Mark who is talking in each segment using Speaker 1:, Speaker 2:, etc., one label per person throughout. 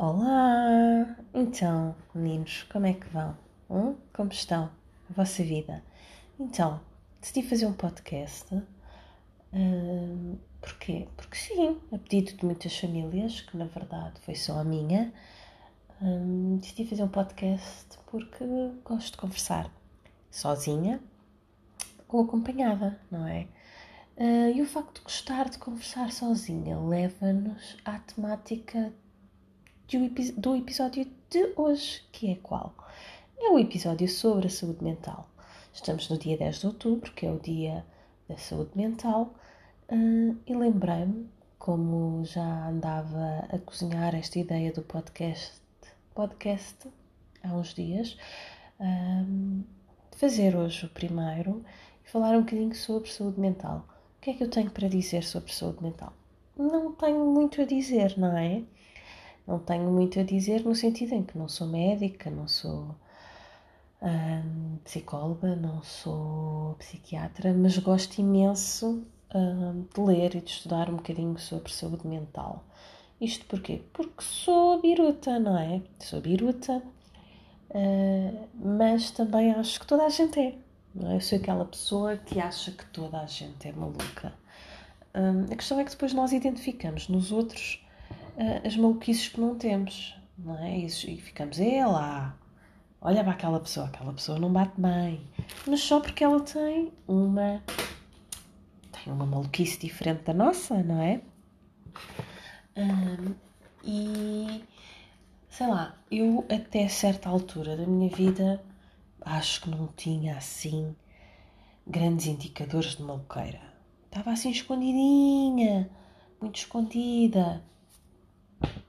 Speaker 1: Olá! Então, meninos, como é que vão? Hum? Como estão? A vossa vida? Então, decidi fazer um podcast. Hum, porquê? Porque sim, a pedido de muitas famílias, que na verdade foi só a minha, hum, decidi fazer um podcast porque gosto de conversar sozinha ou acompanhada, não é? Uh, e o facto de gostar de conversar sozinha leva-nos à temática do episódio de hoje, que é qual? É o episódio sobre a saúde mental. Estamos no dia 10 de outubro, que é o dia da saúde mental, uh, e lembrei-me, como já andava a cozinhar esta ideia do podcast, podcast há uns dias, um, de fazer hoje o primeiro e falar um bocadinho sobre saúde mental. O que é que eu tenho para dizer sobre saúde mental? Não tenho muito a dizer, não é? Não tenho muito a dizer no sentido em que não sou médica, não sou hum, psicóloga, não sou psiquiatra, mas gosto imenso hum, de ler e de estudar um bocadinho sobre saúde mental. Isto porquê? Porque sou biruta, não é? Sou biruta, uh, mas também acho que toda a gente é. Não é? Eu sou aquela pessoa que acha que toda a gente é maluca. Hum, a questão é que depois nós identificamos nos outros uh, as maluquices que não temos, não é? E, ficamos, é lá, olha para aquela pessoa, aquela pessoa não bate bem, mas só porque ela tem uma tem uma maluquice diferente da nossa, não é? Um, e sei lá, eu até certa altura da minha vida acho que não tinha assim grandes indicadores de maluqueira. Estava assim escondidinha, muito escondida.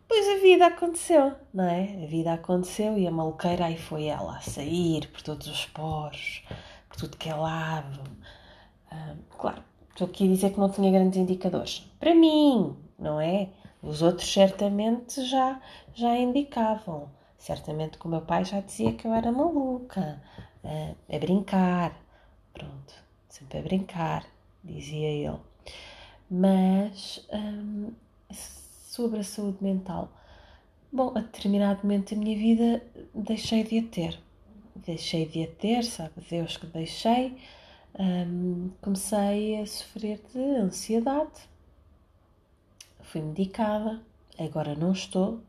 Speaker 1: Pois a vida aconteceu, não é? A vida aconteceu e a maluqueira aí foi ela a sair por todos os poros, por tudo que é lado. Ah, claro, estou aqui a dizer que não tinha grandes indicadores. Para mim, não é? Os outros certamente já, já indicavam. Certamente que o meu pai já dizia que eu era maluca, a, a brincar. Pronto, sempre a brincar, dizia ele. Mas. Hum, sobre a saúde mental. Bom, a determinado momento da minha vida deixei de a ter. Deixei de a ter, sabe Deus que deixei. Um, comecei a sofrer de ansiedade. Fui medicada, agora não estou,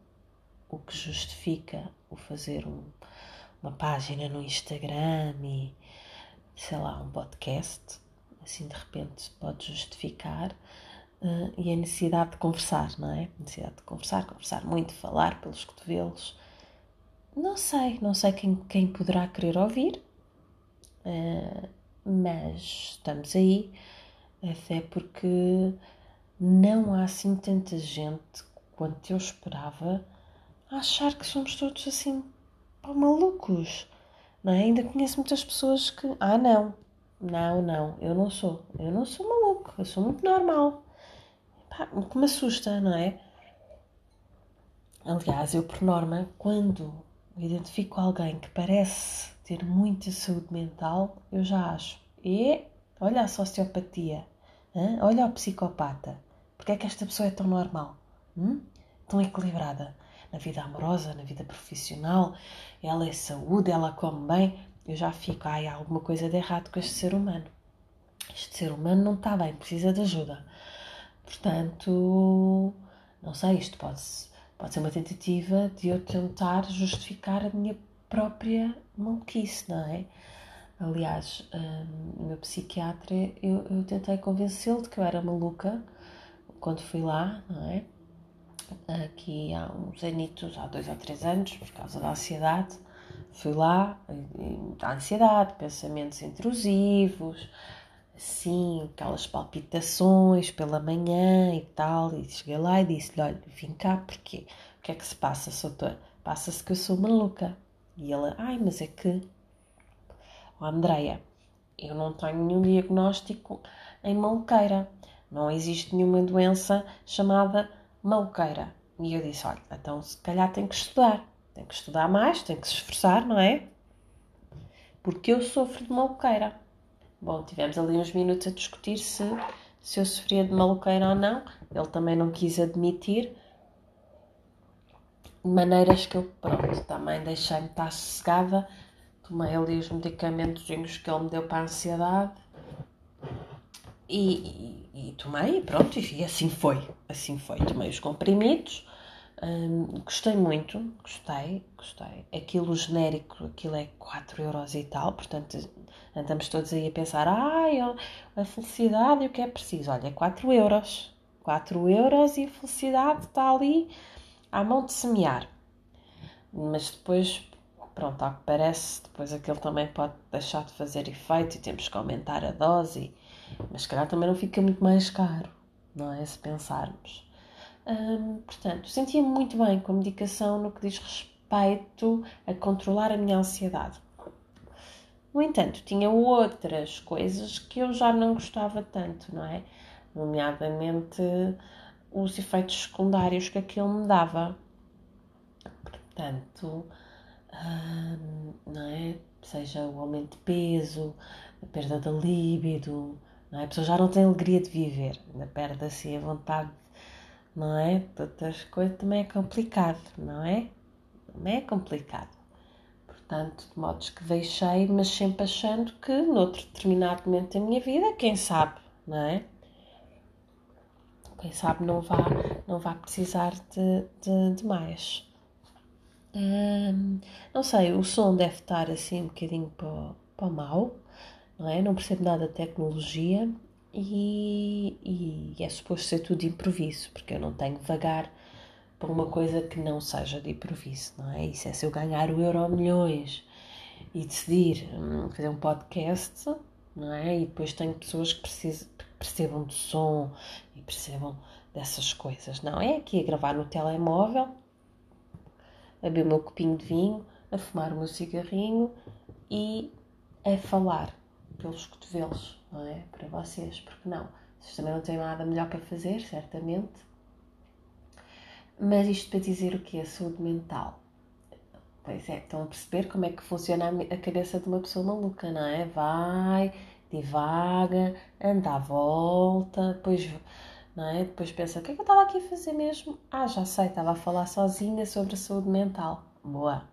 Speaker 1: o que justifica o fazer um, uma página no Instagram e sei lá, um podcast. Assim de repente pode justificar uh, e a necessidade de conversar, não é? A necessidade de conversar, conversar muito, falar pelos cotovelos. Não sei, não sei quem, quem poderá querer ouvir, uh, mas estamos aí, até porque não há assim tanta gente quanto eu esperava a achar que somos todos assim malucos. Não é? Ainda conheço muitas pessoas que, ah, não, não, não, eu não sou, eu não sou maluco, eu sou muito normal o que me assusta, não é? Aliás, eu por norma, quando identifico alguém que parece ter muita saúde mental, eu já acho, e olha a sociopatia, hein? olha o psicopata, porque é que esta pessoa é tão normal, hum? tão equilibrada? Na vida amorosa, na vida profissional, ela é saúde, ela come bem, eu já fico, ai, há alguma coisa de errado com este ser humano. Este ser humano não está bem, precisa de ajuda. Portanto, não sei, isto pode, pode ser uma tentativa de eu tentar justificar a minha própria maluquice, não é? Aliás, um, o meu psiquiatra, eu, eu tentei convencê-lo de que eu era maluca quando fui lá, não é? Aqui há uns anitos, há dois ou três anos, por causa da ansiedade. Fui lá, a ansiedade, pensamentos intrusivos, assim, aquelas palpitações pela manhã e tal. E cheguei lá e disse-lhe: Olha, vim cá porque o que é que se passa, doutor? Passa-se que eu sou maluca. E ela: Ai, mas é que. Oh, Andreia, eu não tenho nenhum diagnóstico em maluqueira. Não existe nenhuma doença chamada maluqueira. E eu disse: Olha, então se calhar tem que estudar. Tem que estudar mais, tem que se esforçar, não é? Porque eu sofro de maluqueira. Bom, tivemos ali uns minutos a discutir se, se eu sofria de maluqueira ou não. Ele também não quis admitir. maneiras que eu, pronto, também deixei-me estar sossegada, tomei ali os medicamentos que ele me deu para a ansiedade e, e, e tomei pronto, e assim foi, assim foi, tomei os comprimidos, hum, gostei muito, gostei, gostei, aquilo genérico, aquilo é 4 euros e tal, portanto andamos todos aí a pensar, ai, a felicidade e o que é preciso, olha, é 4 euros, 4 euros e a felicidade está ali à mão de semear. Mas depois, pronto, ao que parece, depois aquilo também pode deixar de fazer efeito e temos que aumentar a dose. Mas se calhar também não fica muito mais caro, não é? Se pensarmos. Hum, portanto, sentia-me muito bem com a medicação no que diz respeito a controlar a minha ansiedade. No entanto, tinha outras coisas que eu já não gostava tanto, não é? Nomeadamente os efeitos secundários que aquilo me dava. Portanto, hum, não é? Seja o aumento de peso, a perda da libido, não é? A pessoa já não tem alegria de viver, ainda perde assim a vontade, não é? Outras coisas também é complicado, não é? Também é complicado. Portanto, de modos que deixei, mas sempre achando que noutro determinado momento da minha vida, quem sabe, não é? quem sabe não vá, não vá precisar de, de, de mais. Hum, não sei, o som deve estar assim um bocadinho para, para o mal, não é? Não percebo nada de tecnologia e, e é suposto ser tudo de improviso, porque eu não tenho vagar para uma coisa que não seja de improviso, não é? Isso é se eu ganhar o euro milhões e decidir hum, fazer um podcast, não é? E depois tenho pessoas que precisam, percebam de som e percebam dessas coisas. Não, é aqui a gravar no telemóvel, a beber o meu copinho de vinho, a fumar o meu cigarrinho e a falar pelos cotovelos, não é? Para vocês, porque não? Vocês também não têm nada melhor para fazer, certamente. Mas isto para dizer o que é saúde mental. Pois é, estão a perceber como é que funciona a cabeça de uma pessoa maluca, não é? Vai, divaga, anda à volta, depois, não é? depois pensa: o que é que eu estava aqui a fazer mesmo? Ah, já sei, estava a falar sozinha sobre a saúde mental. Boa.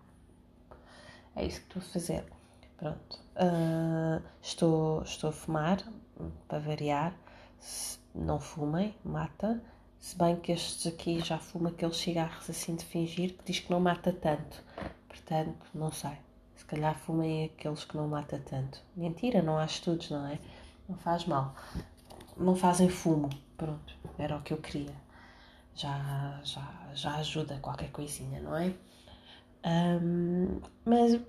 Speaker 1: É isso que estou a fazer. Pronto. Uh, estou, estou a fumar, para variar. Não fumem, mata. Se bem que estes aqui já fumam aqueles cigarros assim de fingir que diz que não mata tanto. Portanto, não sei calhar fumem aqueles que não mata tanto. Mentira, não há estudos, não é? Não faz mal. Não fazem fumo. Pronto, era o que eu queria. Já, já, já ajuda qualquer coisinha, não é? Um, mas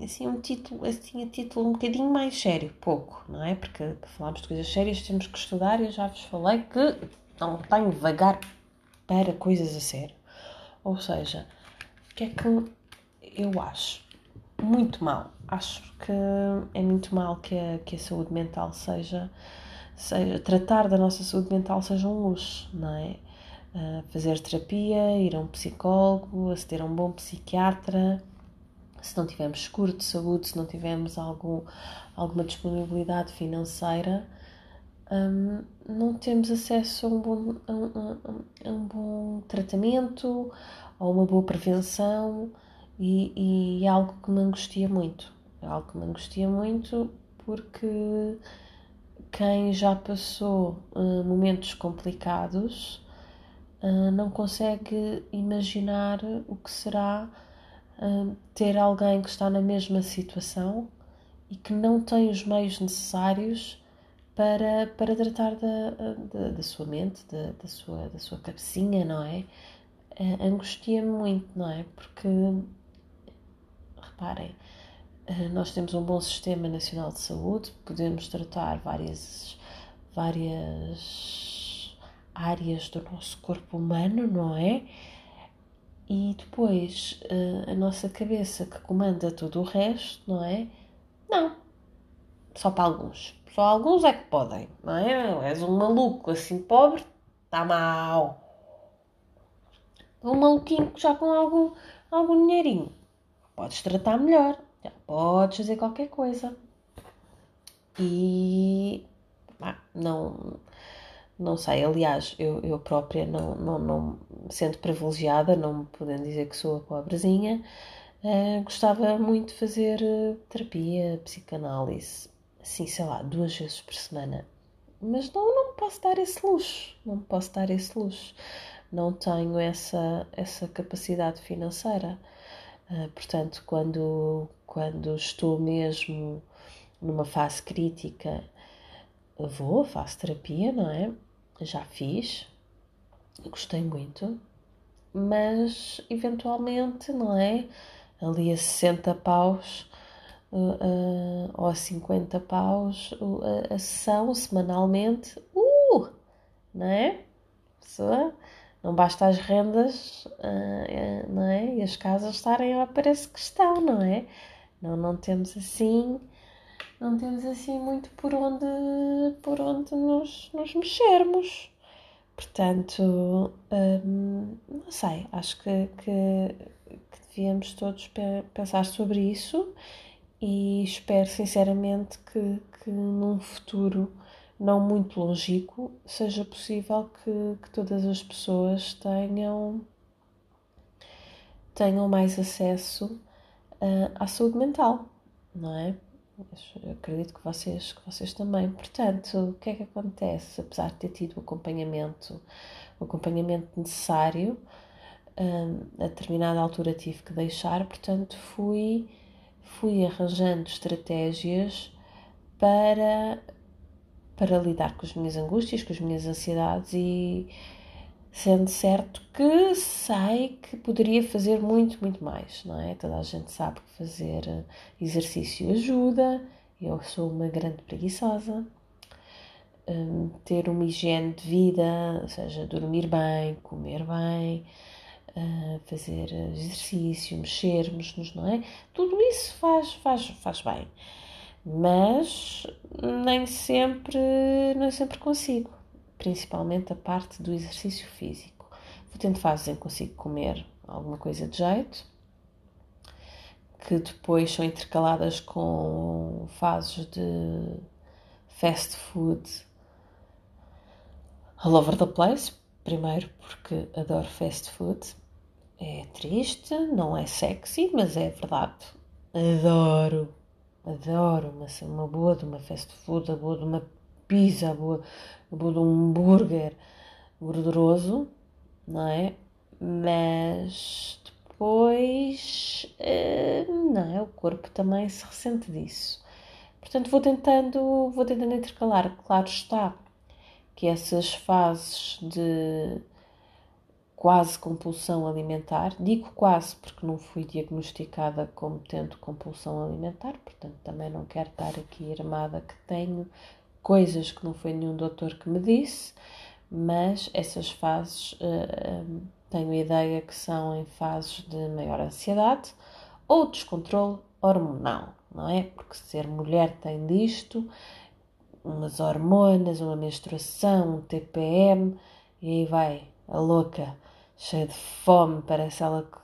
Speaker 1: assim um título assim um título um bocadinho mais sério pouco não é porque para falarmos de coisas sérias temos que estudar e eu já vos falei que não tenho vagar para coisas a sério ou seja o que é que eu acho muito mal. Acho que é muito mal que a, que a saúde mental seja, seja. Tratar da nossa saúde mental seja um luxo, não é? Uh, fazer terapia, ir a um psicólogo, aceder a um bom psiquiatra. Se não tivermos seguro de saúde, se não tivermos algum, alguma disponibilidade financeira, um, não temos acesso a um bom, a um, a um bom tratamento, a uma boa prevenção e, e é algo que me angustia muito. É algo que me angustia muito porque quem já passou uh, momentos complicados uh, não consegue imaginar o que será uh, ter alguém que está na mesma situação e que não tem os meios necessários para, para tratar da, da, da sua mente, da, da, sua, da sua cabecinha, não é? Angustia-me muito, não é? Porque reparem, eh, nós temos um bom sistema nacional de saúde, podemos tratar várias, várias áreas do nosso corpo humano, não é? E depois eh, a nossa cabeça que comanda tudo o resto, não é? Não. Só para alguns. Só alguns é que podem, não é? És um maluco assim pobre, está mal. Um maluquinho já com algum, algum dinheirinho podes tratar melhor, já podes fazer qualquer coisa. E não, não sei, aliás, eu, eu própria, não, não, não sendo privilegiada, não me podendo dizer que sou a pobrezinha, uh, gostava muito de fazer uh, terapia, psicanálise, assim, sei lá, duas vezes por semana. Mas não, não posso dar esse luxo, não posso dar esse luxo. Não tenho essa, essa capacidade financeira. Uh, portanto, quando, quando estou mesmo numa fase crítica, vou, faço terapia, não é? Já fiz, gostei muito, mas eventualmente, não é? Ali a 60 paus uh, uh, ou a 50 paus uh, a, a sessão semanalmente, uh, não é? Pessoa, não basta as rendas não é? e as casas estarem ao preço que estão, não é? Não, não temos assim não temos assim muito por onde, por onde nos, nos mexermos. Portanto, hum, não sei, acho que, que, que, devíamos todos pensar sobre isso e espero sinceramente que, que num futuro não muito longínquo seja possível que, que todas as pessoas tenham, tenham mais acesso uh, à saúde mental, não é? Eu acredito que vocês, que vocês também. Portanto, o que é que acontece? Apesar de ter tido o acompanhamento, o acompanhamento necessário, hum, a determinada altura tive que deixar, portanto, fui, fui arranjando estratégias para, para lidar com as minhas angústias, com as minhas ansiedades e sendo certo que sei que poderia fazer muito, muito mais, não é? Toda a gente sabe que fazer eh, exercício ajuda, eu sou uma grande preguiçosa. Um, ter uma higiene de vida, ou seja, dormir bem, comer bem, uh, fazer exercício, mexermos-nos, não é? Tudo isso faz, faz, faz bem, mas nem sempre, nem sempre consigo principalmente a parte do exercício físico. Vou tendo fases em que consigo comer alguma coisa de jeito, que depois são intercaladas com fases de fast food all over the place. Primeiro porque adoro fast food. É triste, não é sexy, mas é verdade. Adoro, adoro uma, uma boa de uma fast food, a boa de uma pizza, boa, boa de um hambúrguer gorduroso, não é? Mas depois, eh, não é? O corpo também se ressente disso. Portanto, vou tentando, vou tentando intercalar. Claro está que essas fases de quase compulsão alimentar, digo quase porque não fui diagnosticada como tendo compulsão alimentar, portanto também não quero estar aqui armada que tenho coisas que não foi nenhum doutor que me disse, mas essas fases uh, tenho ideia que são em fases de maior ansiedade ou descontrole hormonal, não é? Porque ser mulher tem disto, umas hormonas, uma menstruação, um TPM, e aí vai a louca, cheia de fome, parece ela que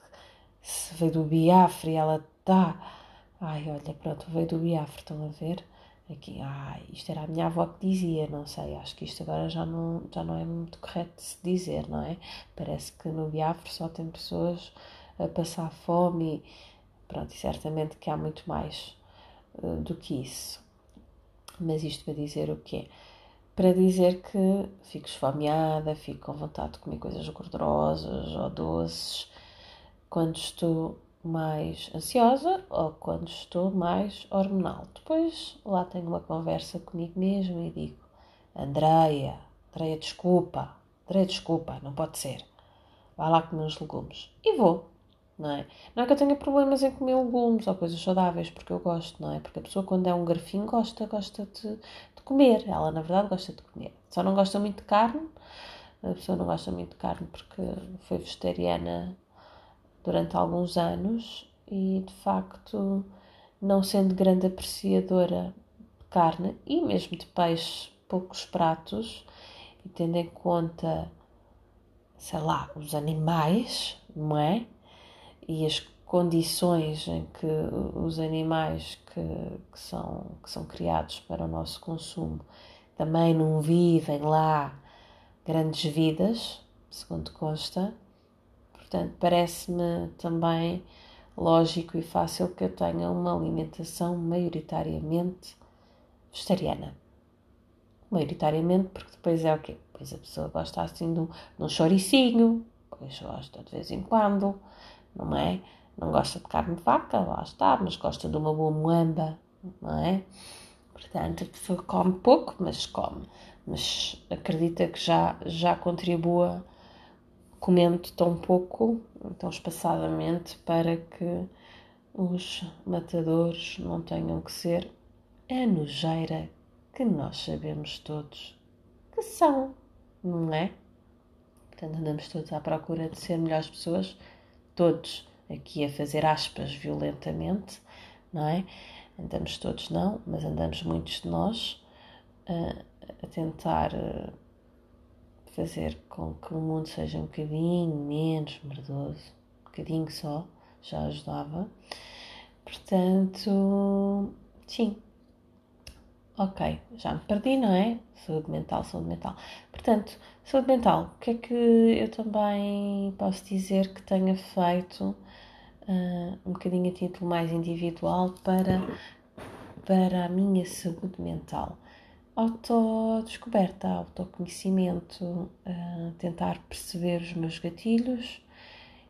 Speaker 1: se veio do Biafra e ela está. Ai, olha, pronto, veio do Biafra, estão a ver? Aqui, ah, isto era a minha avó que dizia, não sei, acho que isto agora já não, já não é muito correto de se dizer, não é? Parece que no Biafra só tem pessoas a passar fome e pronto, e certamente que há muito mais uh, do que isso. Mas isto para dizer o quê? Para dizer que fico esfomeada, fico com vontade de comer coisas gordurosas ou doces quando estou mais ansiosa ou quando estou mais hormonal. Depois lá tenho uma conversa comigo mesmo e digo: Andreia, Andreia, desculpa, Andreia, desculpa, não pode ser. Vai lá comer uns legumes. E vou, não é? Não é que eu tenha problemas em comer legumes ou coisas saudáveis, porque eu gosto, não é? Porque a pessoa, quando é um garfinho, gosta, gosta de, de comer. Ela, na verdade, gosta de comer. Só não gosta muito de carne. A pessoa não gosta muito de carne porque foi vegetariana durante alguns anos e de facto, não sendo grande apreciadora de carne e mesmo de peixe, poucos pratos, e tendo em conta, sei lá, os animais, não é? E as condições em que os animais que, que, são, que são criados para o nosso consumo também não vivem lá grandes vidas, segundo consta. Portanto, parece-me também lógico e fácil que eu tenha uma alimentação maioritariamente vegetariana. Maioritariamente, porque depois é o quê? Pois a pessoa gosta assim de um, de um choricinho, pois gosta de vez em quando, não é? Não gosta de carne de vaca, lá está, mas gosta de uma boa moamba, não é? Portanto, a pessoa come pouco, mas come. Mas acredita que já, já contribua comendo tão pouco, tão espaçadamente, para que os matadores não tenham que ser a nojeira que nós sabemos todos que são, não é? Portanto, andamos todos à procura de ser melhores pessoas, todos aqui a fazer aspas violentamente, não é? Andamos todos não, mas andamos muitos de nós a, a tentar eh, fazer com que o mundo seja um bocadinho menos merdoso, um bocadinho só, já ajudava. Portanto, sim. Ok, já me perdi, não é? Saúde mental, saúde mental. Portanto, saúde mental, o que é que eu também posso dizer que tenha feito uh, um bocadinho a título mais individual para, para a minha saúde mental? Autodescoberta, autoconhecimento, uh, tentar perceber os meus gatilhos,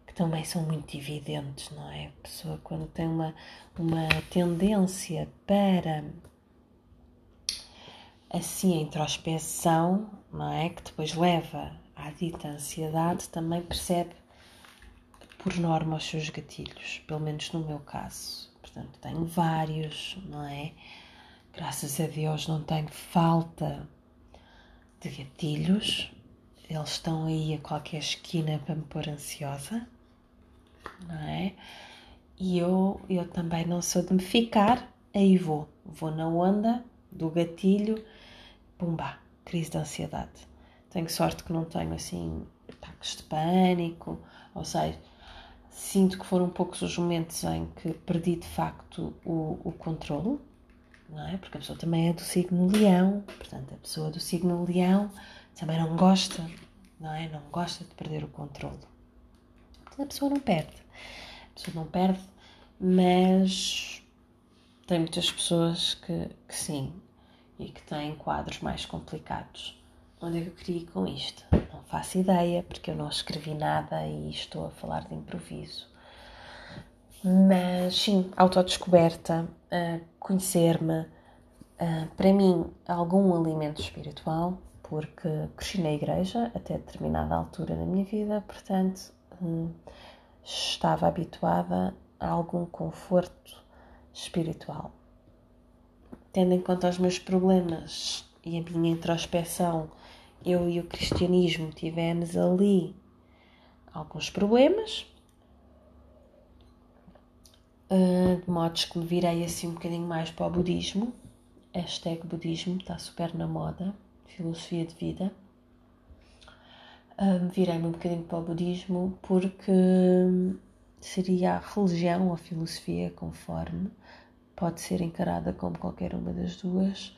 Speaker 1: que também são muito evidentes, não é? A pessoa quando tem uma, uma tendência para assim a introspeção, não é? Que depois leva à dita ansiedade, também percebe por norma os seus gatilhos, pelo menos no meu caso. Portanto, tenho vários, não é? Graças a Deus não tenho falta de gatilhos. Eles estão aí a qualquer esquina para me pôr ansiosa, não é? E eu, eu também não sou de me ficar, aí vou. Vou na onda do gatilho, pumba, crise de ansiedade. Tenho sorte que não tenho assim ataques de pânico, ou seja, sinto que foram poucos os momentos em que perdi de facto o, o controle não é? Porque a pessoa também é do signo leão, portanto, a pessoa do signo leão também não gosta, não é? Não gosta de perder o controle. Portanto, a pessoa não perde. A pessoa não perde, mas tem muitas pessoas que, que sim e que têm quadros mais complicados. Onde é que eu queria ir com isto? Não faço ideia, porque eu não escrevi nada e estou a falar de improviso. Mas sim, autodescoberta, uh, conhecer-me, uh, para mim, algum alimento espiritual, porque cresci na igreja até determinada altura da minha vida, portanto, um, estava habituada a algum conforto espiritual. Tendo em conta os meus problemas e a minha introspeção, eu e o cristianismo tivemos ali alguns problemas, de modos que me virei assim um bocadinho mais para o budismo. Hashtag budismo, está super na moda, filosofia de vida. Uh, Virei-me um bocadinho para o budismo porque seria a religião ou filosofia, conforme, pode ser encarada como qualquer uma das duas,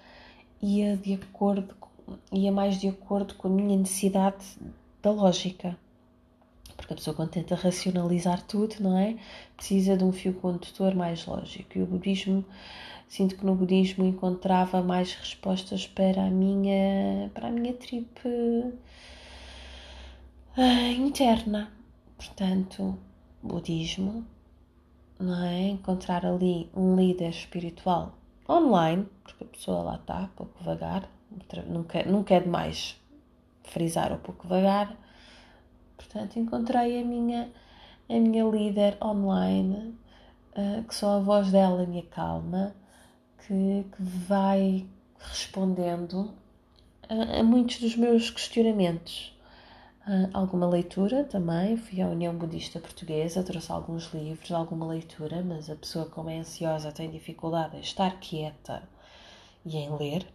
Speaker 1: ia de acordo, ia mais de acordo com a minha necessidade da lógica porque a pessoa quando tenta racionalizar tudo, não é? Precisa de um fio condutor mais lógico. E o budismo, sinto que no budismo encontrava mais respostas para a minha, para a minha trip uh, interna. Portanto, budismo, não é? Encontrar ali um líder espiritual online, porque a pessoa lá está, pouco vagar, nunca, nunca é demais frisar o pouco vagar Portanto, encontrei a minha, a minha líder online, uh, que só a voz dela me acalma, que, que vai respondendo a, a, muitos dos meus questionamentos. Uh, alguma leitura também, fui à União Budista Portuguesa, trouxe alguns livros, alguma leitura, mas a pessoa, como é ansiosa, tem dificuldade em estar quieta e em ler,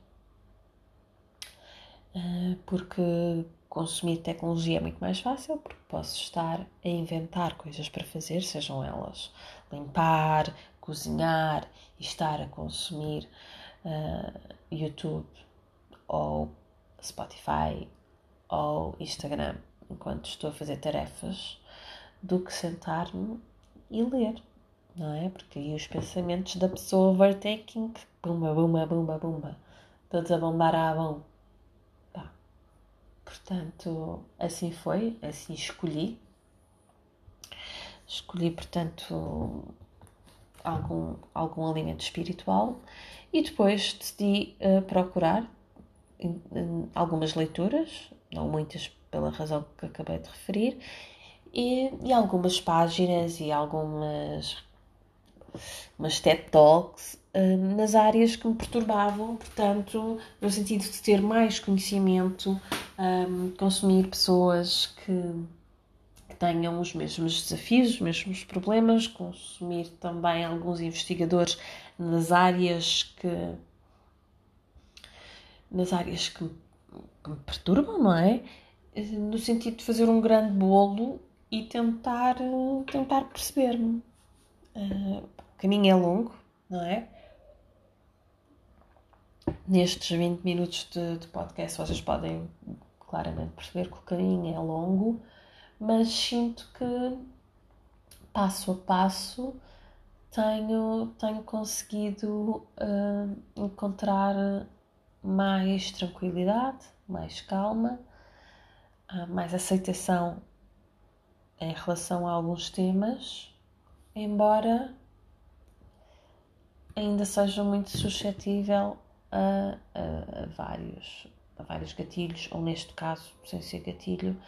Speaker 1: uh, porque consumir tecnologia é muito mais fácil porque posso estar a inventar coisas para fazer, sejam elas limpar, cozinhar e estar a consumir uh, YouTube ou Spotify ao Instagram enquanto estou a fazer tarefas do que sentar-me e ler, não é? Porque aí os pensamentos da pessoa overtaking, bumba, bumba, bumba, bumba, todos a bombar à mão. Portanto, assim foi, assim escolhi. Escolhi, portanto, algum, algum alimento espiritual e depois decidi uh, procurar algumas leituras, não muitas pela razão que acabei de referir, e, e algumas páginas e algumas umas TED Talks uh, nas áreas que me perturbavam, portanto, no sentido de ter mais conhecimento, um, consumir pessoas que, que, tenham os mesmos desafios, os mesmos problemas, consumir também alguns investigadores nas áreas que nas áreas que, que me perturbam, não é? No sentido de fazer um grande bolo e tentar, tentar perceber-me. Uh, o caminho é longo, não é? Nestes 20 minutos de, de podcast vocês podem claramente perceber que o caminho é longo, mas sinto que passo a passo tenho, tenho conseguido uh, encontrar mais tranquilidade, mais calma, uh, mais aceitação em relação a alguns temas, embora ainda seja muito suscetível a, a, a, vários, a vários gatilhos, ou neste caso, sem ser gatilho,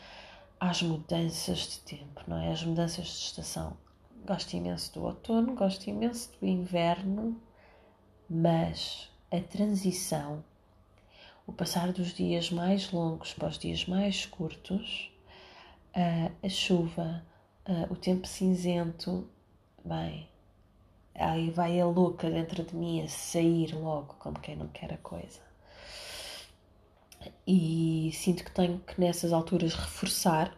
Speaker 1: às mudanças de tempo, não é? As mudanças de estação. Gosto imenso do outono, gosto imenso do inverno, mas a transição, o passar dos dias mais longos para os dias mais curtos, a chuva, o tempo cinzento, bem, aí vai a louca dentro de mim a sair logo, como quem não quer a coisa. E sinto que tenho que nessas alturas reforçar,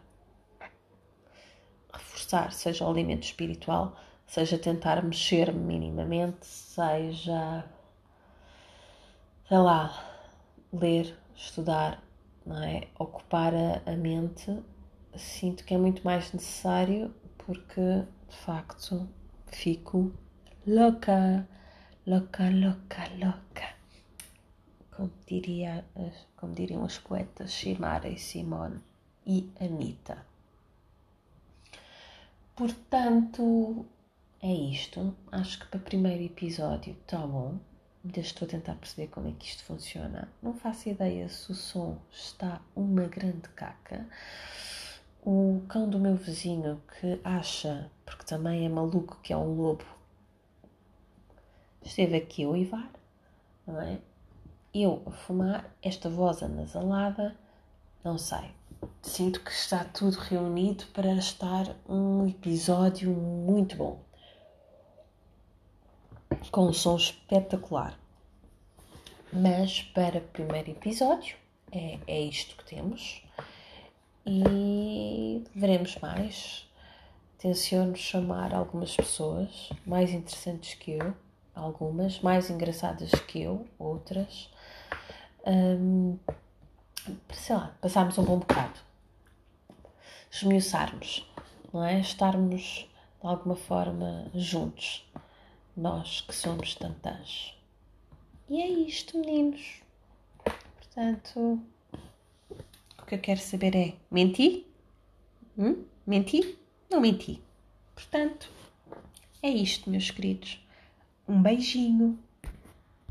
Speaker 1: reforçar, seja o alimento espiritual, seja tentar mexer-me minimamente, seja, sei lá, ler, estudar, não é? Ocupar a, a mente sinto que é muito mais necessário porque de facto fico louca, louca, louca, louca. Como, diria, como diriam as poetas Shimara e Simone e Anita. Portanto, é isto. Acho que para o primeiro episódio está bom. Ainda estou a tentar perceber como é que isto funciona. Não faço ideia se o som está uma grande caca o cão do meu vizinho que acha, porque também é maluco que é um lobo, esteve aqui a uivar, não é? Eu a fumar, esta voz anasalada, não sei. Sinto que está tudo reunido para estar um episódio muito bom. Com um som espetacular. Mas para primeiro episódio, é, é isto que temos e veremos mais. Tenciono chamar algumas pessoas mais interessantes que eu, algumas mais engraçadas que eu, outras. Um, sei lá, passarmos um bom bocado, esmiuçarmos, não é? Estarmos de alguma forma juntos, nós que somos tantãs. E é isto, meninos. Portanto, que eu quero saber é: menti? Hum? Menti? Não menti. Portanto, é isto, meus queridos. Um beijinho.